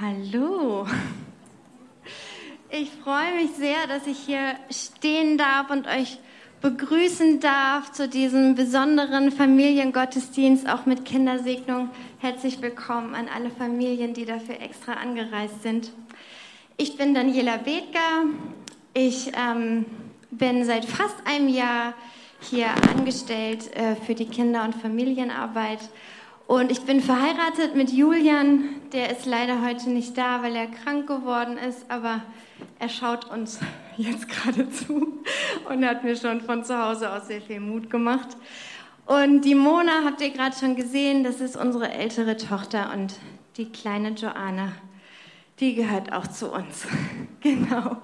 Hallo. Ich freue mich sehr, dass ich hier stehen darf und euch begrüßen darf zu diesem besonderen Familiengottesdienst, auch mit Kindersegnung. Herzlich willkommen an alle Familien, die dafür extra angereist sind. Ich bin Daniela Bethger. Ich ähm, bin seit fast einem Jahr hier angestellt äh, für die Kinder- und Familienarbeit und ich bin verheiratet mit Julian, der ist leider heute nicht da, weil er krank geworden ist, aber er schaut uns jetzt gerade zu und hat mir schon von zu Hause aus sehr viel Mut gemacht. Und die Mona habt ihr gerade schon gesehen, das ist unsere ältere Tochter und die kleine Joanna, die gehört auch zu uns. genau.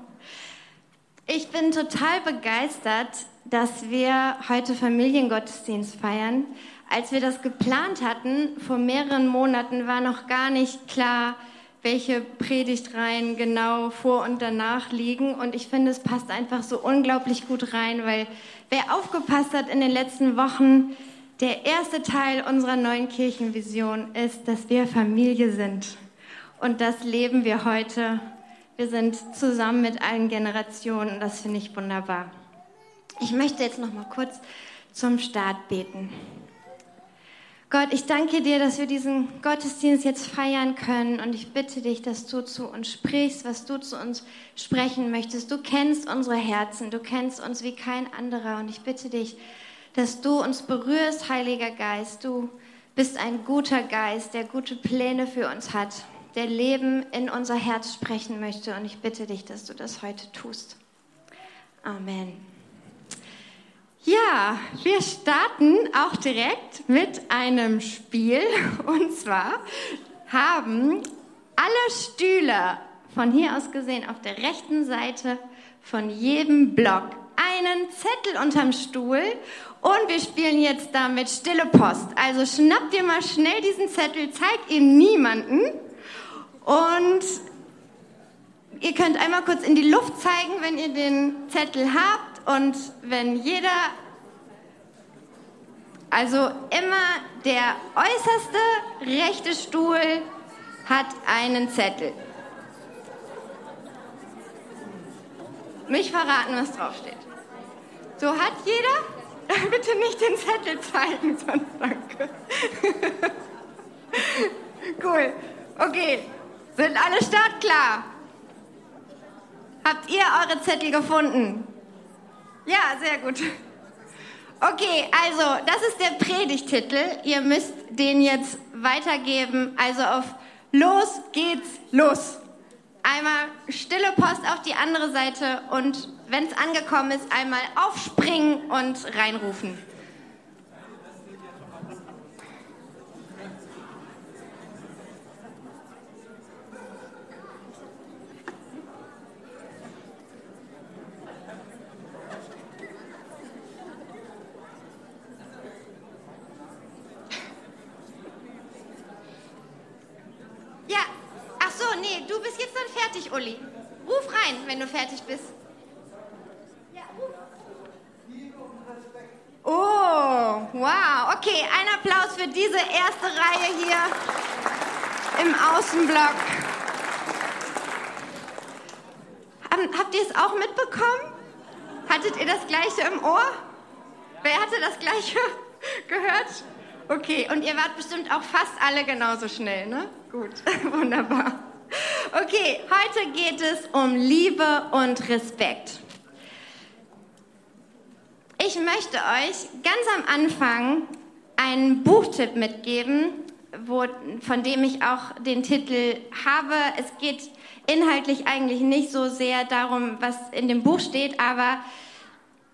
Ich bin total begeistert, dass wir heute Familiengottesdienst feiern als wir das geplant hatten, vor mehreren Monaten, war noch gar nicht klar, welche Predigtreihen genau vor und danach liegen. Und ich finde, es passt einfach so unglaublich gut rein, weil wer aufgepasst hat in den letzten Wochen, der erste Teil unserer neuen Kirchenvision ist, dass wir Familie sind. Und das leben wir heute. Wir sind zusammen mit allen Generationen. Das finde ich wunderbar. Ich möchte jetzt noch mal kurz zum Start beten. Gott, ich danke dir, dass wir diesen Gottesdienst jetzt feiern können und ich bitte dich, dass du zu uns sprichst, was du zu uns sprechen möchtest. Du kennst unsere Herzen, du kennst uns wie kein anderer und ich bitte dich, dass du uns berührst, Heiliger Geist. Du bist ein guter Geist, der gute Pläne für uns hat, der Leben in unser Herz sprechen möchte und ich bitte dich, dass du das heute tust. Amen. Ja, wir starten auch direkt mit einem Spiel. Und zwar haben alle Stühle von hier aus gesehen auf der rechten Seite von jedem Block einen Zettel unterm Stuhl und wir spielen jetzt damit Stille Post. Also schnappt ihr mal schnell diesen Zettel, zeigt ihn niemanden und ihr könnt einmal kurz in die Luft zeigen, wenn ihr den Zettel habt und wenn jeder, also immer der äußerste rechte Stuhl hat einen Zettel. Mich verraten, was draufsteht. So hat jeder? Bitte nicht den Zettel zeigen, sonst danke. cool. Okay. Sind alle startklar? Habt ihr eure Zettel gefunden? Ja, sehr gut. Okay, also das ist der Predigtitel. Ihr müsst den jetzt weitergeben. Also auf Los geht's los. Einmal stille Post auf die andere Seite und wenn es angekommen ist, einmal aufspringen und reinrufen. Fertig, Uli. Ruf rein, wenn du fertig bist. Ja, ruf. Oh, wow. Okay, ein Applaus für diese erste Reihe hier im Außenblock. habt ihr es auch mitbekommen? Hattet ihr das gleiche im Ohr? Wer hatte das gleiche gehört? Okay, und ihr wart bestimmt auch fast alle genauso schnell, ne? Gut, wunderbar. Okay, heute geht es um Liebe und Respekt. Ich möchte euch ganz am Anfang einen Buchtipp mitgeben, wo, von dem ich auch den Titel habe. Es geht inhaltlich eigentlich nicht so sehr darum, was in dem Buch steht, aber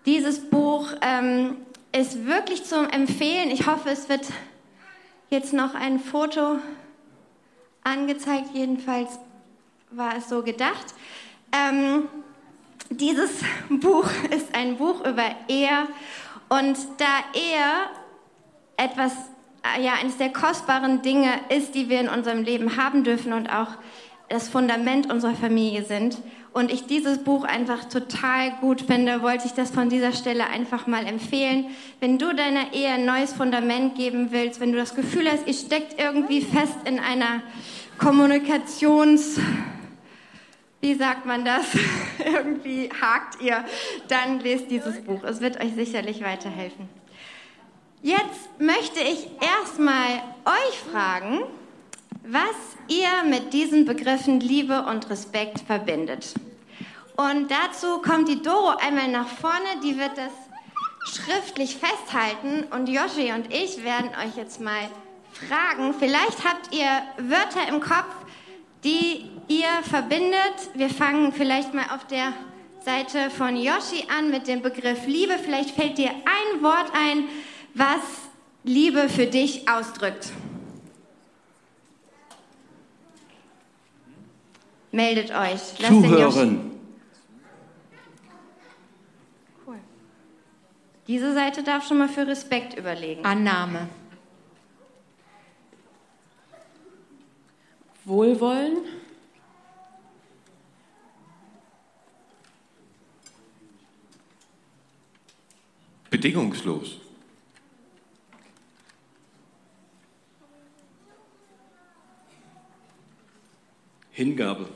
dieses Buch ähm, ist wirklich zum Empfehlen. Ich hoffe, es wird jetzt noch ein Foto angezeigt. Jedenfalls war es so gedacht. Ähm, dieses Buch ist ein Buch über Ehe und da Ehe etwas, äh, ja, eines der kostbaren Dinge ist, die wir in unserem Leben haben dürfen und auch das Fundament unserer Familie sind und ich dieses Buch einfach total gut finde, wollte ich das von dieser Stelle einfach mal empfehlen. Wenn du deiner Ehe ein neues Fundament geben willst, wenn du das Gefühl hast, ihr steckt irgendwie fest in einer Kommunikations wie sagt man das? Irgendwie hakt ihr, dann lest dieses Buch. Es wird euch sicherlich weiterhelfen. Jetzt möchte ich erstmal euch fragen, was ihr mit diesen Begriffen Liebe und Respekt verbindet. Und dazu kommt die Doro einmal nach vorne, die wird das schriftlich festhalten und Joshi und ich werden euch jetzt mal fragen. Vielleicht habt ihr Wörter im Kopf, die ihr verbindet. Wir fangen vielleicht mal auf der Seite von Yoshi an mit dem Begriff Liebe. Vielleicht fällt dir ein Wort ein, was Liebe für dich ausdrückt. Meldet euch. Lasst Zuhören. Cool. Diese Seite darf schon mal für Respekt überlegen. Annahme. Wohlwollen. Bedingungslos. Hingabe.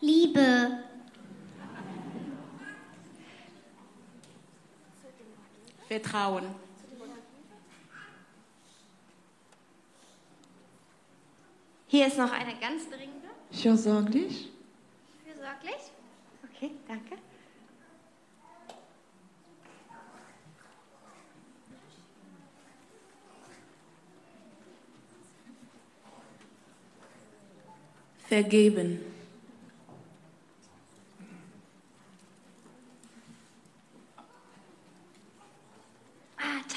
Liebe. Vertrauen. Hier ist noch eine ganz dringende. Fürsorglich. Fürsorglich? Okay, danke. Vergeben.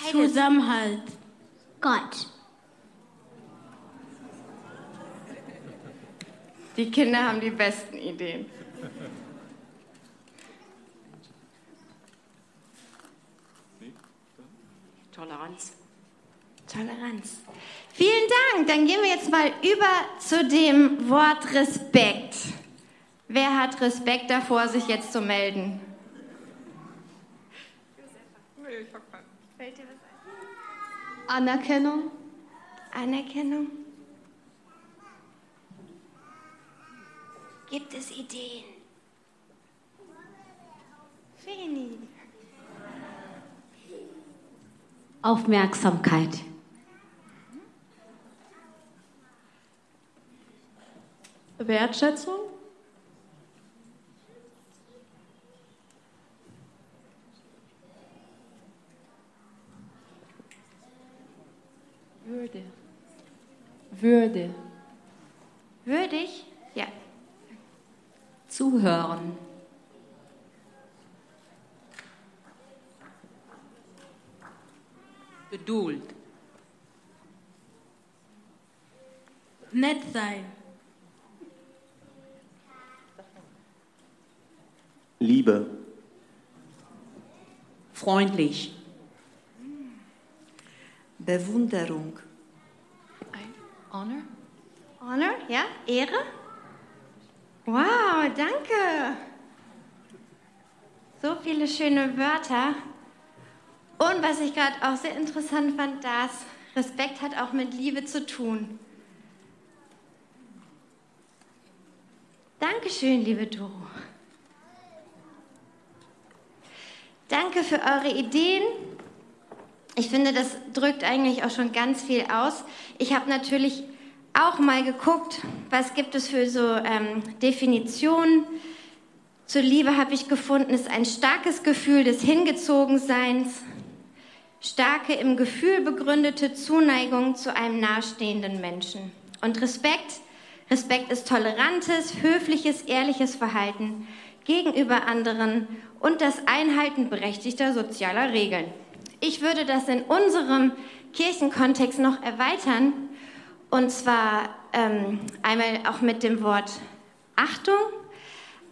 Zusammenhalt. Gott. Die Kinder haben die besten Ideen. Toleranz. Toleranz. Vielen Dank. Dann gehen wir jetzt mal über zu dem Wort Respekt. Wer hat Respekt davor, sich jetzt zu melden? Anerkennung. Anerkennung. Gibt es Ideen? Feni. Aufmerksamkeit. Wertschätzung. Würde. Würde. Würdig? Ja. Zuhören. Geduld. Nett sein. Liebe. Freundlich. Bewunderung. Honor? Honor, ja? Ehre? Wow, danke. So viele schöne Wörter. Und was ich gerade auch sehr interessant fand, dass Respekt hat auch mit Liebe zu tun. Dankeschön, liebe Doro. Danke für eure Ideen. Ich finde, das drückt eigentlich auch schon ganz viel aus. Ich habe natürlich auch mal geguckt, was gibt es für so ähm, Definitionen. Zur Liebe habe ich gefunden, ist ein starkes Gefühl des Hingezogenseins, starke im Gefühl begründete Zuneigung zu einem nahestehenden Menschen. Und Respekt, Respekt ist tolerantes, höfliches, ehrliches Verhalten gegenüber anderen und das Einhalten berechtigter sozialer Regeln. Ich würde das in unserem Kirchenkontext noch erweitern, und zwar ähm, einmal auch mit dem Wort Achtung,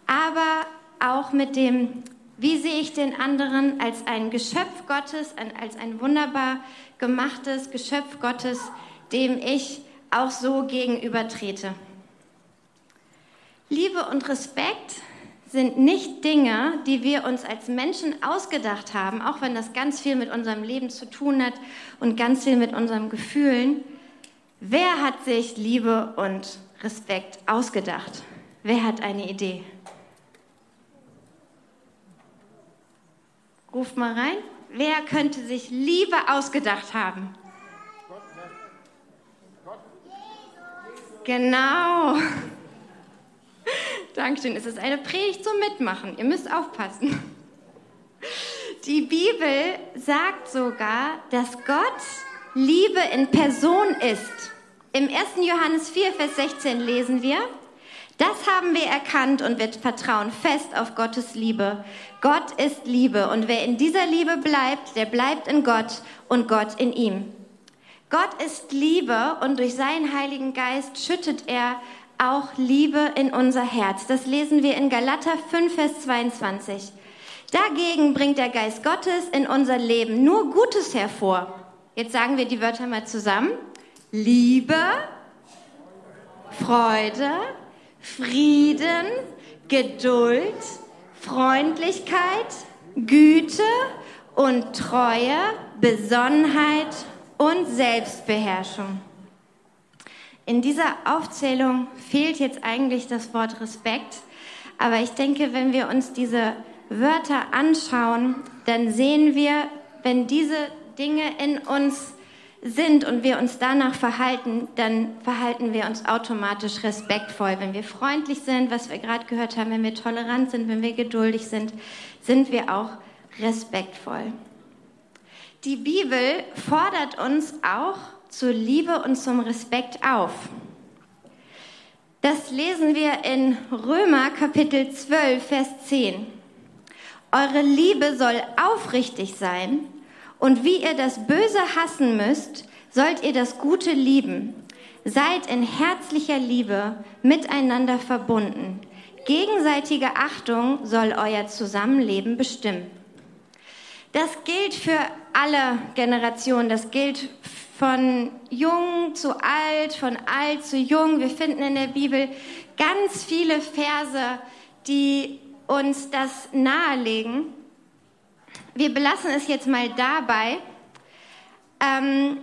aber auch mit dem Wie sehe ich den anderen als ein Geschöpf Gottes, als ein wunderbar gemachtes Geschöpf Gottes, dem ich auch so gegenübertrete? Liebe und Respekt sind nicht Dinge, die wir uns als Menschen ausgedacht haben, auch wenn das ganz viel mit unserem Leben zu tun hat und ganz viel mit unseren Gefühlen. Wer hat sich Liebe und Respekt ausgedacht? Wer hat eine Idee? Ruft mal rein. Wer könnte sich Liebe ausgedacht haben? Genau. Dankeschön. Es ist eine Predigt zum Mitmachen. Ihr müsst aufpassen. Die Bibel sagt sogar, dass Gott Liebe in Person ist. Im 1. Johannes 4, Vers 16 lesen wir, das haben wir erkannt und wir vertrauen fest auf Gottes Liebe. Gott ist Liebe und wer in dieser Liebe bleibt, der bleibt in Gott und Gott in ihm. Gott ist Liebe und durch seinen Heiligen Geist schüttet er auch Liebe in unser Herz. Das lesen wir in Galater 5, Vers 22. Dagegen bringt der Geist Gottes in unser Leben nur Gutes hervor. Jetzt sagen wir die Wörter mal zusammen. Liebe, Freude, Frieden, Geduld, Freundlichkeit, Güte und Treue, Besonnenheit und Selbstbeherrschung. In dieser Aufzählung fehlt jetzt eigentlich das Wort Respekt, aber ich denke, wenn wir uns diese Wörter anschauen, dann sehen wir, wenn diese Dinge in uns sind und wir uns danach verhalten, dann verhalten wir uns automatisch respektvoll. Wenn wir freundlich sind, was wir gerade gehört haben, wenn wir tolerant sind, wenn wir geduldig sind, sind wir auch respektvoll. Die Bibel fordert uns auch zur Liebe und zum Respekt auf. Das lesen wir in Römer Kapitel 12, Vers 10. Eure Liebe soll aufrichtig sein und wie ihr das Böse hassen müsst, sollt ihr das Gute lieben. Seid in herzlicher Liebe miteinander verbunden. Gegenseitige Achtung soll euer Zusammenleben bestimmen. Das gilt für alle Generationen. Das gilt von jung zu alt, von alt zu jung. Wir finden in der Bibel ganz viele Verse, die uns das nahelegen wir belassen es jetzt mal dabei. Ähm,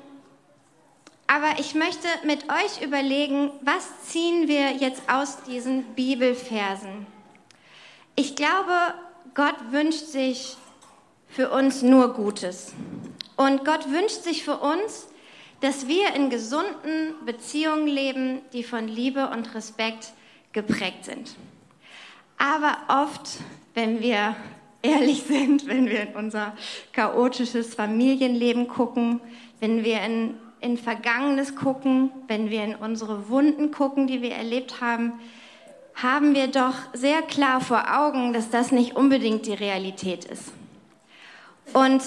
aber ich möchte mit euch überlegen, was ziehen wir jetzt aus diesen Bibelversen? Ich glaube, Gott wünscht sich für uns nur Gutes. Und Gott wünscht sich für uns, dass wir in gesunden Beziehungen leben, die von Liebe und Respekt geprägt sind. Aber oft, wenn wir ehrlich sind, wenn wir in unser chaotisches Familienleben gucken, wenn wir in, in Vergangenes gucken, wenn wir in unsere Wunden gucken, die wir erlebt haben, haben wir doch sehr klar vor Augen, dass das nicht unbedingt die Realität ist. Und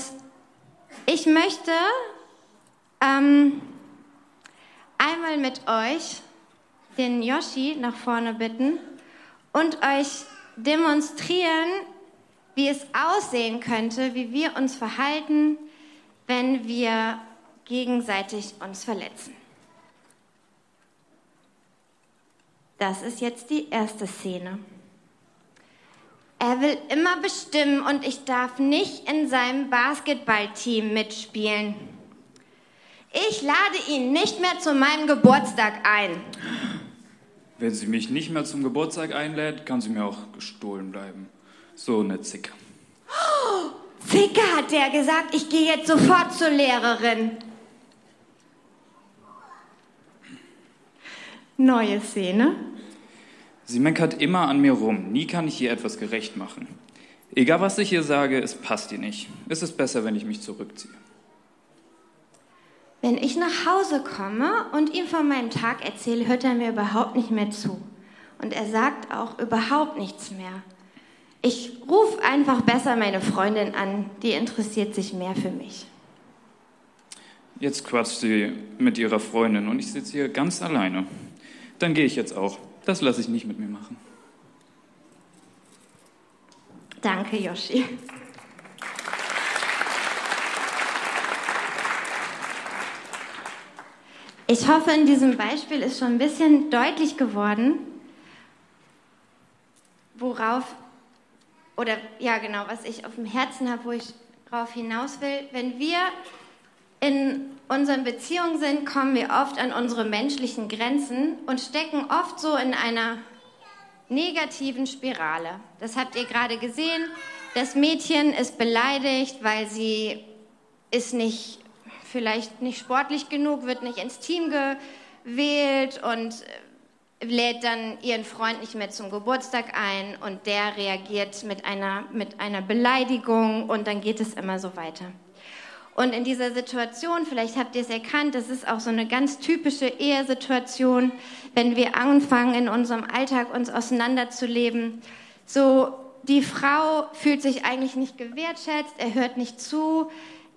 ich möchte ähm, einmal mit euch den Yoshi nach vorne bitten und euch demonstrieren, wie es aussehen könnte, wie wir uns verhalten, wenn wir gegenseitig uns verletzen. Das ist jetzt die erste Szene. Er will immer bestimmen und ich darf nicht in seinem Basketballteam mitspielen. Ich lade ihn nicht mehr zu meinem Geburtstag ein. Wenn sie mich nicht mehr zum Geburtstag einlädt, kann sie mir auch gestohlen bleiben. So eine Zicke. Oh, Zicke hat der gesagt, ich gehe jetzt sofort zur Lehrerin. Neue Szene. Sie meckert immer an mir rum. Nie kann ich ihr etwas gerecht machen. Egal was ich ihr sage, es passt ihr nicht. Es ist besser, wenn ich mich zurückziehe. Wenn ich nach Hause komme und ihm von meinem Tag erzähle, hört er mir überhaupt nicht mehr zu. Und er sagt auch überhaupt nichts mehr. Ich rufe einfach besser meine Freundin an, die interessiert sich mehr für mich. Jetzt quatscht sie mit ihrer Freundin und ich sitze hier ganz alleine. Dann gehe ich jetzt auch. Das lasse ich nicht mit mir machen. Danke, Yoshi. Ich hoffe, in diesem Beispiel ist schon ein bisschen deutlich geworden, worauf, oder ja genau, was ich auf dem Herzen habe, wo ich darauf hinaus will. Wenn wir in unseren Beziehungen sind, kommen wir oft an unsere menschlichen Grenzen und stecken oft so in einer negativen Spirale. Das habt ihr gerade gesehen. Das Mädchen ist beleidigt, weil sie ist nicht vielleicht nicht sportlich genug, wird nicht ins Team gewählt und äh, lädt dann ihren Freund nicht mehr zum Geburtstag ein und der reagiert mit einer, mit einer Beleidigung und dann geht es immer so weiter. Und in dieser Situation, vielleicht habt ihr es erkannt, das ist auch so eine ganz typische Ehesituation, wenn wir anfangen, in unserem Alltag uns auseinanderzuleben. So, die Frau fühlt sich eigentlich nicht gewertschätzt, er hört nicht zu,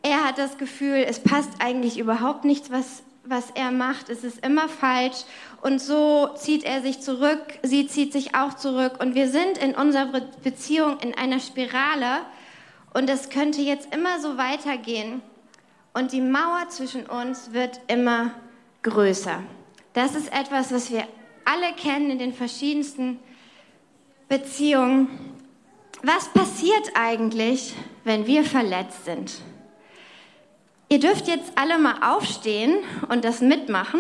er hat das Gefühl, es passt eigentlich überhaupt nichts, was, was er macht, es ist immer falsch. Und so zieht er sich zurück, sie zieht sich auch zurück. Und wir sind in unserer Beziehung in einer Spirale. Und es könnte jetzt immer so weitergehen. Und die Mauer zwischen uns wird immer größer. Das ist etwas, was wir alle kennen in den verschiedensten Beziehungen. Was passiert eigentlich, wenn wir verletzt sind? Ihr dürft jetzt alle mal aufstehen und das mitmachen.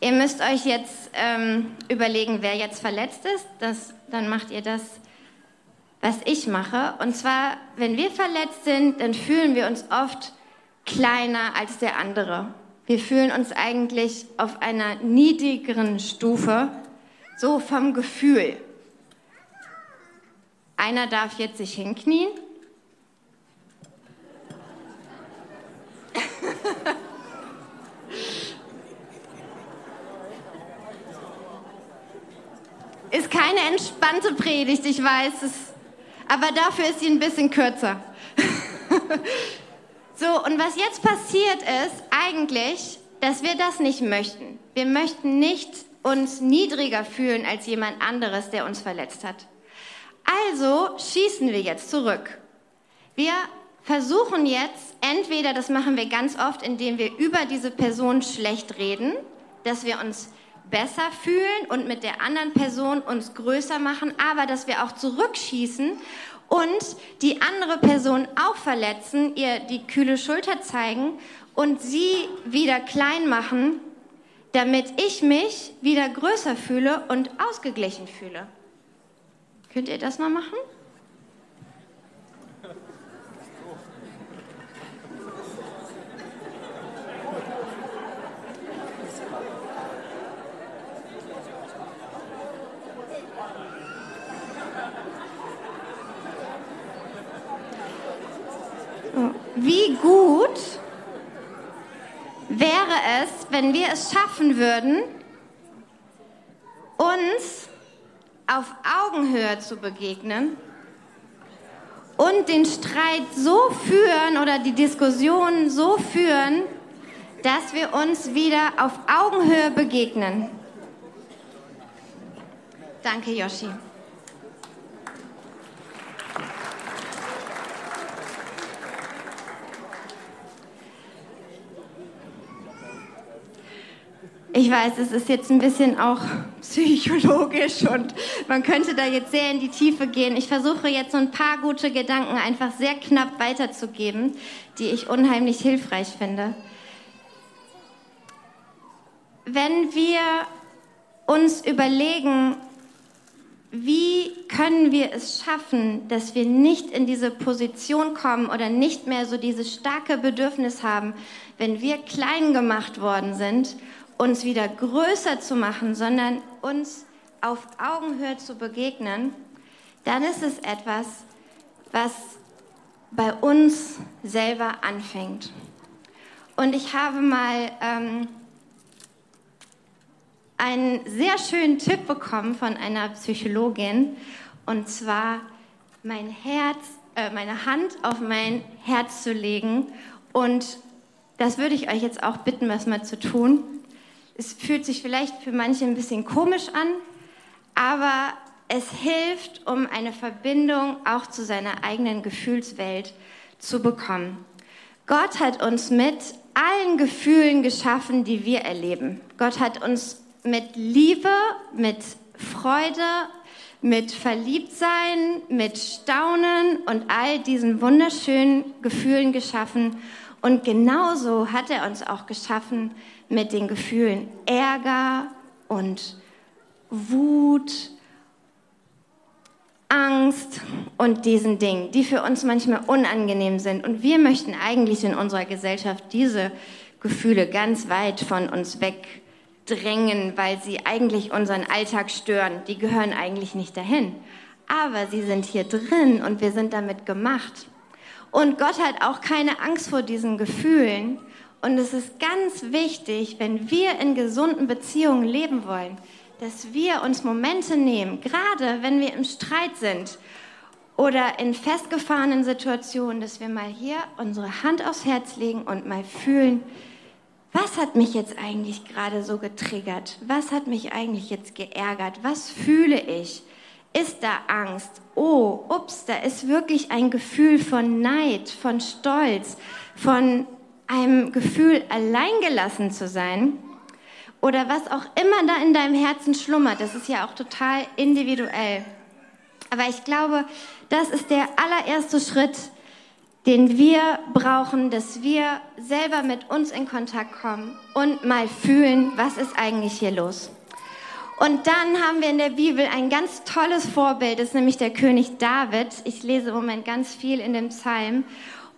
Ihr müsst euch jetzt ähm, überlegen, wer jetzt verletzt ist. Das, dann macht ihr das, was ich mache. Und zwar, wenn wir verletzt sind, dann fühlen wir uns oft kleiner als der andere. Wir fühlen uns eigentlich auf einer niedrigeren Stufe, so vom Gefühl. Einer darf jetzt sich hinknien. ist keine entspannte Predigt, ich weiß es. Aber dafür ist sie ein bisschen kürzer. so, und was jetzt passiert ist, eigentlich, dass wir das nicht möchten. Wir möchten nicht uns niedriger fühlen als jemand anderes, der uns verletzt hat. Also schießen wir jetzt zurück. Wir versuchen jetzt, entweder, das machen wir ganz oft, indem wir über diese Person schlecht reden, dass wir uns besser fühlen und mit der anderen Person uns größer machen, aber dass wir auch zurückschießen und die andere Person auch verletzen, ihr die kühle Schulter zeigen und sie wieder klein machen, damit ich mich wieder größer fühle und ausgeglichen fühle. Könnt ihr das mal machen? Wie gut wäre es, wenn wir es schaffen würden, uns auf Augenhöhe zu begegnen und den Streit so führen oder die Diskussion so führen, dass wir uns wieder auf Augenhöhe begegnen. Danke, Yoshi. Ich weiß, es ist jetzt ein bisschen auch psychologisch und man könnte da jetzt sehr in die Tiefe gehen. Ich versuche jetzt so ein paar gute Gedanken einfach sehr knapp weiterzugeben, die ich unheimlich hilfreich finde. Wenn wir uns überlegen, wie können wir es schaffen, dass wir nicht in diese Position kommen oder nicht mehr so dieses starke Bedürfnis haben, wenn wir klein gemacht worden sind uns wieder größer zu machen, sondern uns auf Augenhöhe zu begegnen, dann ist es etwas, was bei uns selber anfängt. Und ich habe mal ähm, einen sehr schönen Tipp bekommen von einer Psychologin, und zwar mein Herz, äh, meine Hand auf mein Herz zu legen. Und das würde ich euch jetzt auch bitten, was mal zu tun. Es fühlt sich vielleicht für manche ein bisschen komisch an, aber es hilft, um eine Verbindung auch zu seiner eigenen Gefühlswelt zu bekommen. Gott hat uns mit allen Gefühlen geschaffen, die wir erleben. Gott hat uns mit Liebe, mit Freude, mit Verliebtsein, mit Staunen und all diesen wunderschönen Gefühlen geschaffen. Und genauso hat er uns auch geschaffen mit den Gefühlen Ärger und Wut, Angst und diesen Dingen, die für uns manchmal unangenehm sind. Und wir möchten eigentlich in unserer Gesellschaft diese Gefühle ganz weit von uns wegdrängen, weil sie eigentlich unseren Alltag stören. Die gehören eigentlich nicht dahin. Aber sie sind hier drin und wir sind damit gemacht. Und Gott hat auch keine Angst vor diesen Gefühlen. Und es ist ganz wichtig, wenn wir in gesunden Beziehungen leben wollen, dass wir uns Momente nehmen, gerade wenn wir im Streit sind oder in festgefahrenen Situationen, dass wir mal hier unsere Hand aufs Herz legen und mal fühlen, was hat mich jetzt eigentlich gerade so getriggert? Was hat mich eigentlich jetzt geärgert? Was fühle ich? Ist da Angst? Oh, ups, da ist wirklich ein Gefühl von Neid, von Stolz, von einem Gefühl, alleingelassen zu sein oder was auch immer da in deinem Herzen schlummert. Das ist ja auch total individuell. Aber ich glaube, das ist der allererste Schritt, den wir brauchen, dass wir selber mit uns in Kontakt kommen und mal fühlen, was ist eigentlich hier los. Und dann haben wir in der Bibel ein ganz tolles Vorbild, das ist nämlich der König David. Ich lese im Moment ganz viel in dem Psalm.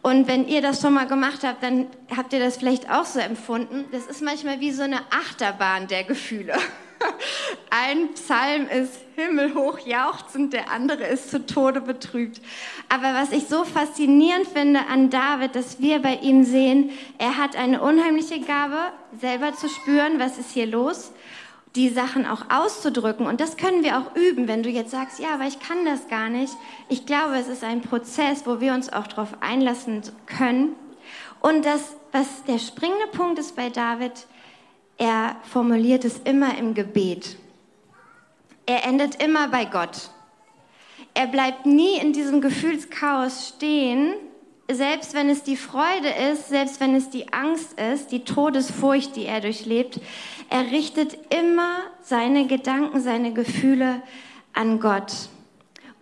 Und wenn ihr das schon mal gemacht habt, dann habt ihr das vielleicht auch so empfunden. Das ist manchmal wie so eine Achterbahn der Gefühle. Ein Psalm ist himmelhoch jauchzend, der andere ist zu Tode betrübt. Aber was ich so faszinierend finde an David, dass wir bei ihm sehen, er hat eine unheimliche Gabe, selber zu spüren, was ist hier los die Sachen auch auszudrücken. Und das können wir auch üben, wenn du jetzt sagst, ja, aber ich kann das gar nicht. Ich glaube, es ist ein Prozess, wo wir uns auch darauf einlassen können. Und das, was der springende Punkt ist bei David, er formuliert es immer im Gebet. Er endet immer bei Gott. Er bleibt nie in diesem Gefühlschaos stehen, selbst wenn es die Freude ist, selbst wenn es die Angst ist, die Todesfurcht, die er durchlebt, er richtet immer seine Gedanken, seine Gefühle an Gott.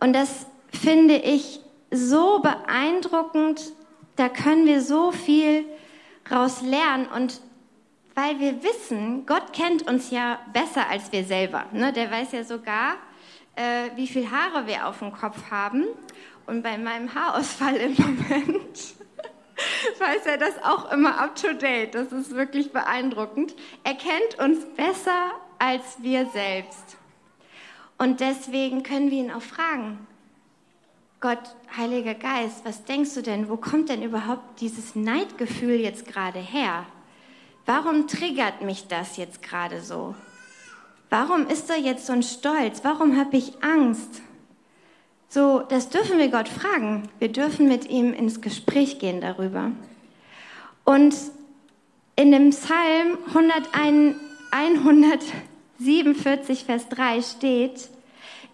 Und das finde ich so beeindruckend, da können wir so viel raus lernen und weil wir wissen, Gott kennt uns ja besser als wir selber. Ne? Der weiß ja sogar, äh, wie viel Haare wir auf dem Kopf haben und bei meinem Haarausfall im Moment weiß er das auch immer up to date. Das ist wirklich beeindruckend. Er kennt uns besser als wir selbst. Und deswegen können wir ihn auch fragen, Gott, Heiliger Geist, was denkst du denn, wo kommt denn überhaupt dieses Neidgefühl jetzt gerade her? Warum triggert mich das jetzt gerade so? Warum ist da jetzt so ein Stolz? Warum habe ich Angst? So, das dürfen wir Gott fragen. Wir dürfen mit ihm ins Gespräch gehen darüber. Und in dem Psalm 147, Vers 3 steht,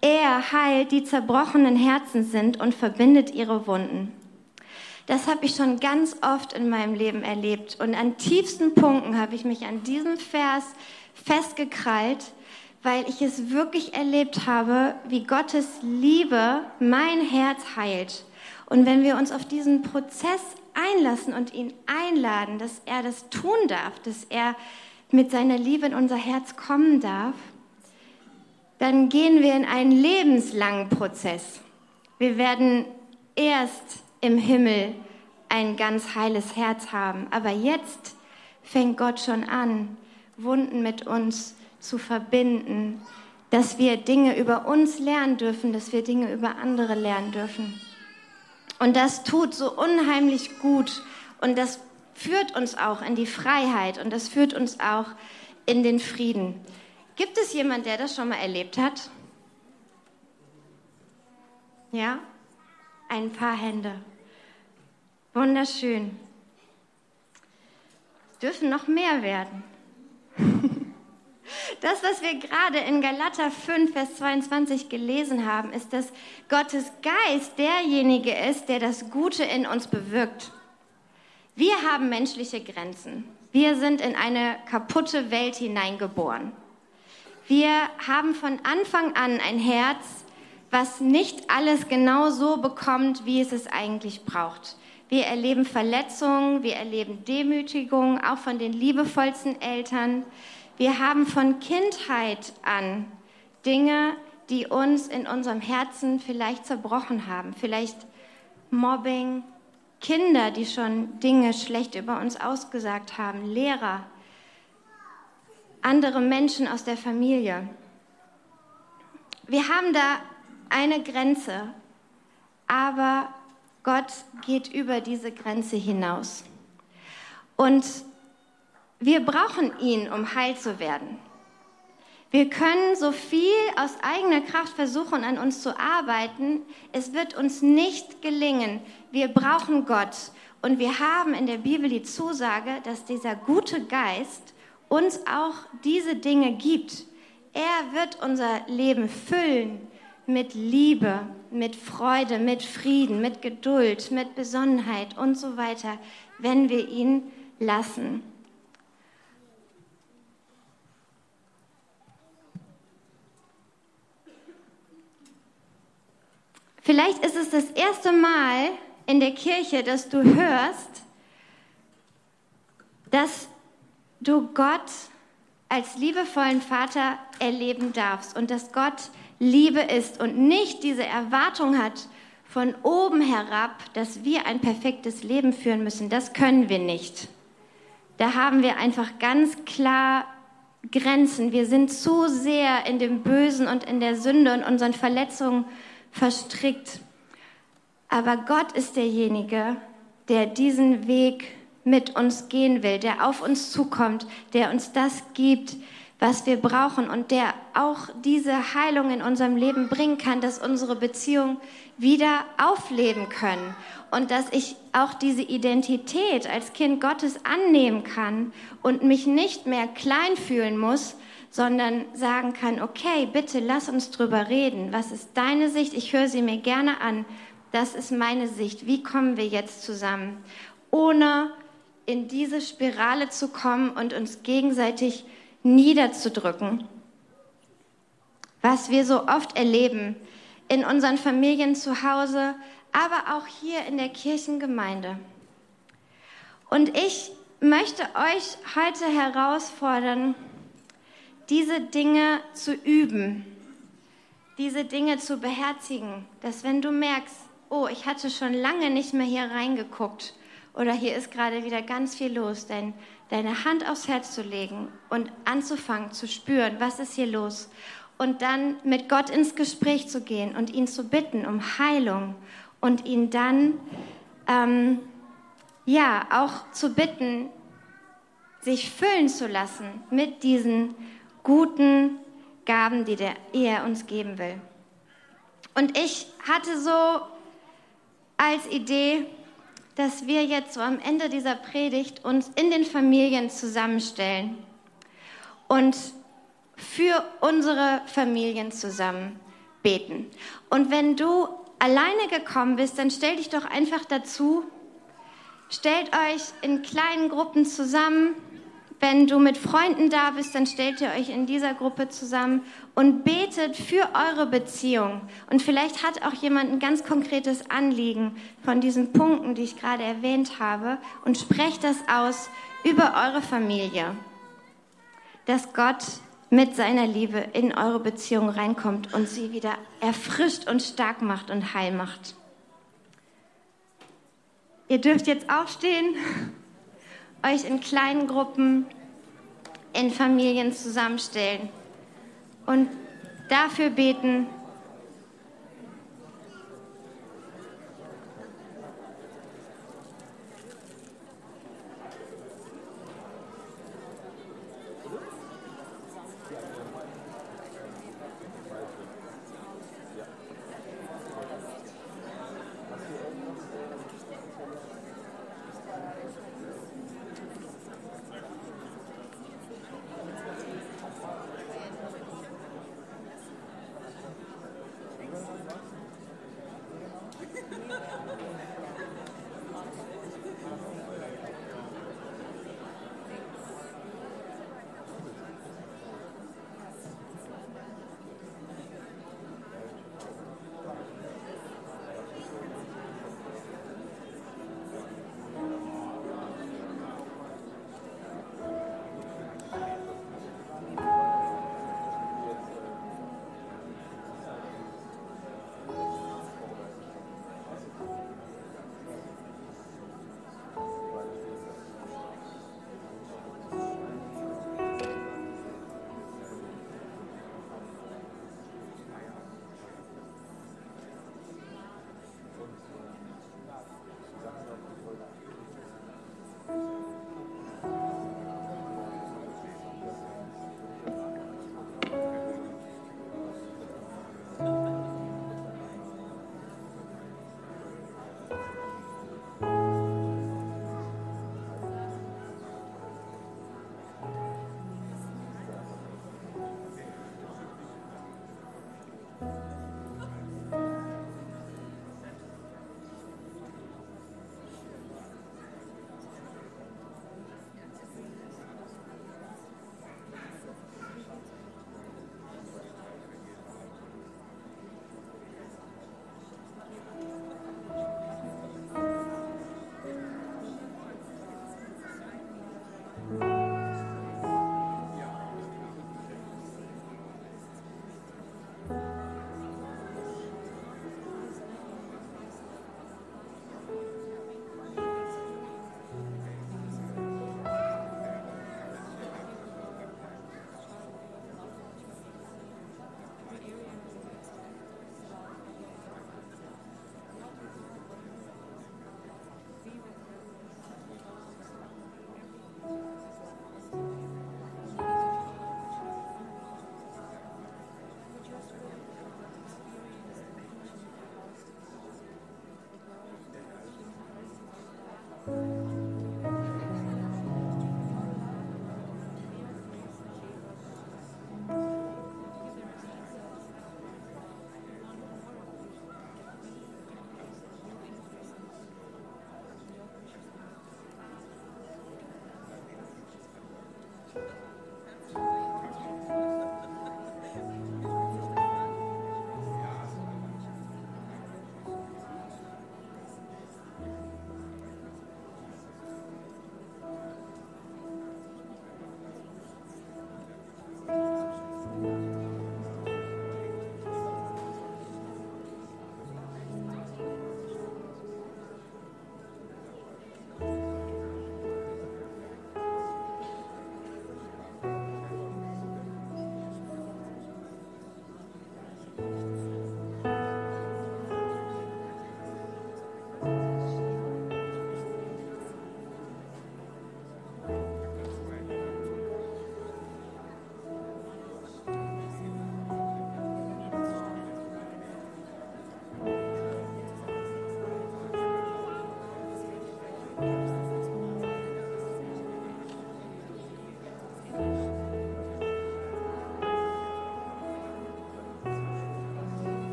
er heilt, die zerbrochenen Herzen sind und verbindet ihre Wunden. Das habe ich schon ganz oft in meinem Leben erlebt. Und an tiefsten Punkten habe ich mich an diesem Vers festgekrallt weil ich es wirklich erlebt habe, wie Gottes Liebe mein Herz heilt. Und wenn wir uns auf diesen Prozess einlassen und ihn einladen, dass er das tun darf, dass er mit seiner Liebe in unser Herz kommen darf, dann gehen wir in einen lebenslangen Prozess. Wir werden erst im Himmel ein ganz heiles Herz haben. Aber jetzt fängt Gott schon an, Wunden mit uns zu verbinden, dass wir Dinge über uns lernen dürfen, dass wir Dinge über andere lernen dürfen. Und das tut so unheimlich gut und das führt uns auch in die Freiheit und das führt uns auch in den Frieden. Gibt es jemand, der das schon mal erlebt hat? Ja? Ein paar Hände. Wunderschön. Dürfen noch mehr werden. Das, was wir gerade in Galater 5, Vers 22 gelesen haben, ist, dass Gottes Geist derjenige ist, der das Gute in uns bewirkt. Wir haben menschliche Grenzen. Wir sind in eine kaputte Welt hineingeboren. Wir haben von Anfang an ein Herz, was nicht alles genau so bekommt, wie es es eigentlich braucht. Wir erleben Verletzungen, wir erleben Demütigung, auch von den liebevollsten Eltern. Wir haben von Kindheit an Dinge, die uns in unserem Herzen vielleicht zerbrochen haben. Vielleicht Mobbing, Kinder, die schon Dinge schlecht über uns ausgesagt haben, Lehrer, andere Menschen aus der Familie. Wir haben da eine Grenze, aber Gott geht über diese Grenze hinaus. Und wir brauchen ihn, um heil zu werden. Wir können so viel aus eigener Kraft versuchen, an uns zu arbeiten. Es wird uns nicht gelingen. Wir brauchen Gott. Und wir haben in der Bibel die Zusage, dass dieser gute Geist uns auch diese Dinge gibt. Er wird unser Leben füllen mit Liebe, mit Freude, mit Frieden, mit Geduld, mit Besonnenheit und so weiter, wenn wir ihn lassen. Vielleicht ist es das erste Mal in der Kirche, dass du hörst, dass du Gott als liebevollen Vater erleben darfst und dass Gott Liebe ist und nicht diese Erwartung hat von oben herab, dass wir ein perfektes Leben führen müssen. Das können wir nicht. Da haben wir einfach ganz klar Grenzen. Wir sind zu sehr in dem Bösen und in der Sünde und unseren Verletzungen verstrickt. Aber Gott ist derjenige, der diesen Weg mit uns gehen will, der auf uns zukommt, der uns das gibt, was wir brauchen und der auch diese Heilung in unserem Leben bringen kann, dass unsere Beziehungen wieder aufleben können und dass ich auch diese Identität als Kind Gottes annehmen kann und mich nicht mehr klein fühlen muss, sondern sagen kann, okay, bitte lass uns drüber reden. Was ist deine Sicht? Ich höre sie mir gerne an. Das ist meine Sicht. Wie kommen wir jetzt zusammen? Ohne in diese Spirale zu kommen und uns gegenseitig niederzudrücken. Was wir so oft erleben in unseren Familien zu Hause, aber auch hier in der Kirchengemeinde. Und ich möchte euch heute herausfordern, diese Dinge zu üben, diese Dinge zu beherzigen, dass wenn du merkst, oh, ich hatte schon lange nicht mehr hier reingeguckt oder hier ist gerade wieder ganz viel los, denn deine Hand aufs Herz zu legen und anzufangen zu spüren, was ist hier los und dann mit Gott ins Gespräch zu gehen und ihn zu bitten um Heilung und ihn dann ähm, ja auch zu bitten, sich füllen zu lassen mit diesen guten Gaben, die der, er uns geben will. Und ich hatte so als Idee, dass wir jetzt so am Ende dieser Predigt uns in den Familien zusammenstellen und für unsere Familien zusammen beten. Und wenn du alleine gekommen bist, dann stell dich doch einfach dazu, stellt euch in kleinen Gruppen zusammen wenn du mit Freunden da bist, dann stellt ihr euch in dieser Gruppe zusammen und betet für eure Beziehung. Und vielleicht hat auch jemand ein ganz konkretes Anliegen von diesen Punkten, die ich gerade erwähnt habe, und sprecht das aus über eure Familie, dass Gott mit seiner Liebe in eure Beziehung reinkommt und sie wieder erfrischt und stark macht und heil macht. Ihr dürft jetzt aufstehen euch in kleinen Gruppen, in Familien zusammenstellen und dafür beten,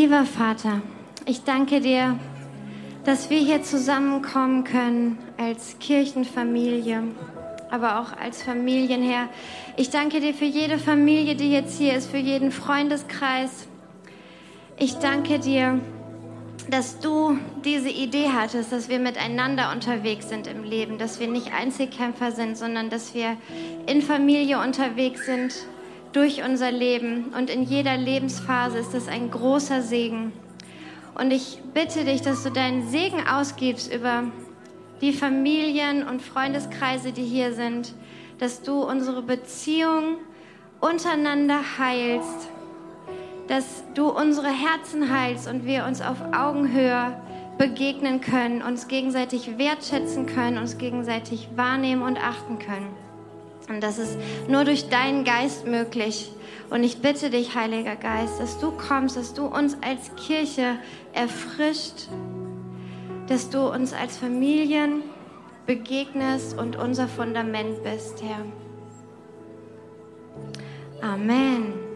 Lieber Vater, ich danke dir, dass wir hier zusammenkommen können als Kirchenfamilie, aber auch als Familienherr. Ich danke dir für jede Familie, die jetzt hier ist, für jeden Freundeskreis. Ich danke dir, dass du diese Idee hattest, dass wir miteinander unterwegs sind im Leben, dass wir nicht Einzelkämpfer sind, sondern dass wir in Familie unterwegs sind durch unser Leben. Und in jeder Lebensphase ist das ein großer Segen. Und ich bitte dich, dass du deinen Segen ausgibst über die Familien und Freundeskreise, die hier sind, dass du unsere Beziehung untereinander heilst dass du unsere Herzen heilst und wir uns auf Augenhöhe begegnen können, uns gegenseitig wertschätzen können, uns gegenseitig wahrnehmen und achten können. Und das ist nur durch deinen Geist möglich. Und ich bitte dich, Heiliger Geist, dass du kommst, dass du uns als Kirche erfrischt, dass du uns als Familien begegnest und unser Fundament bist, Herr. Amen.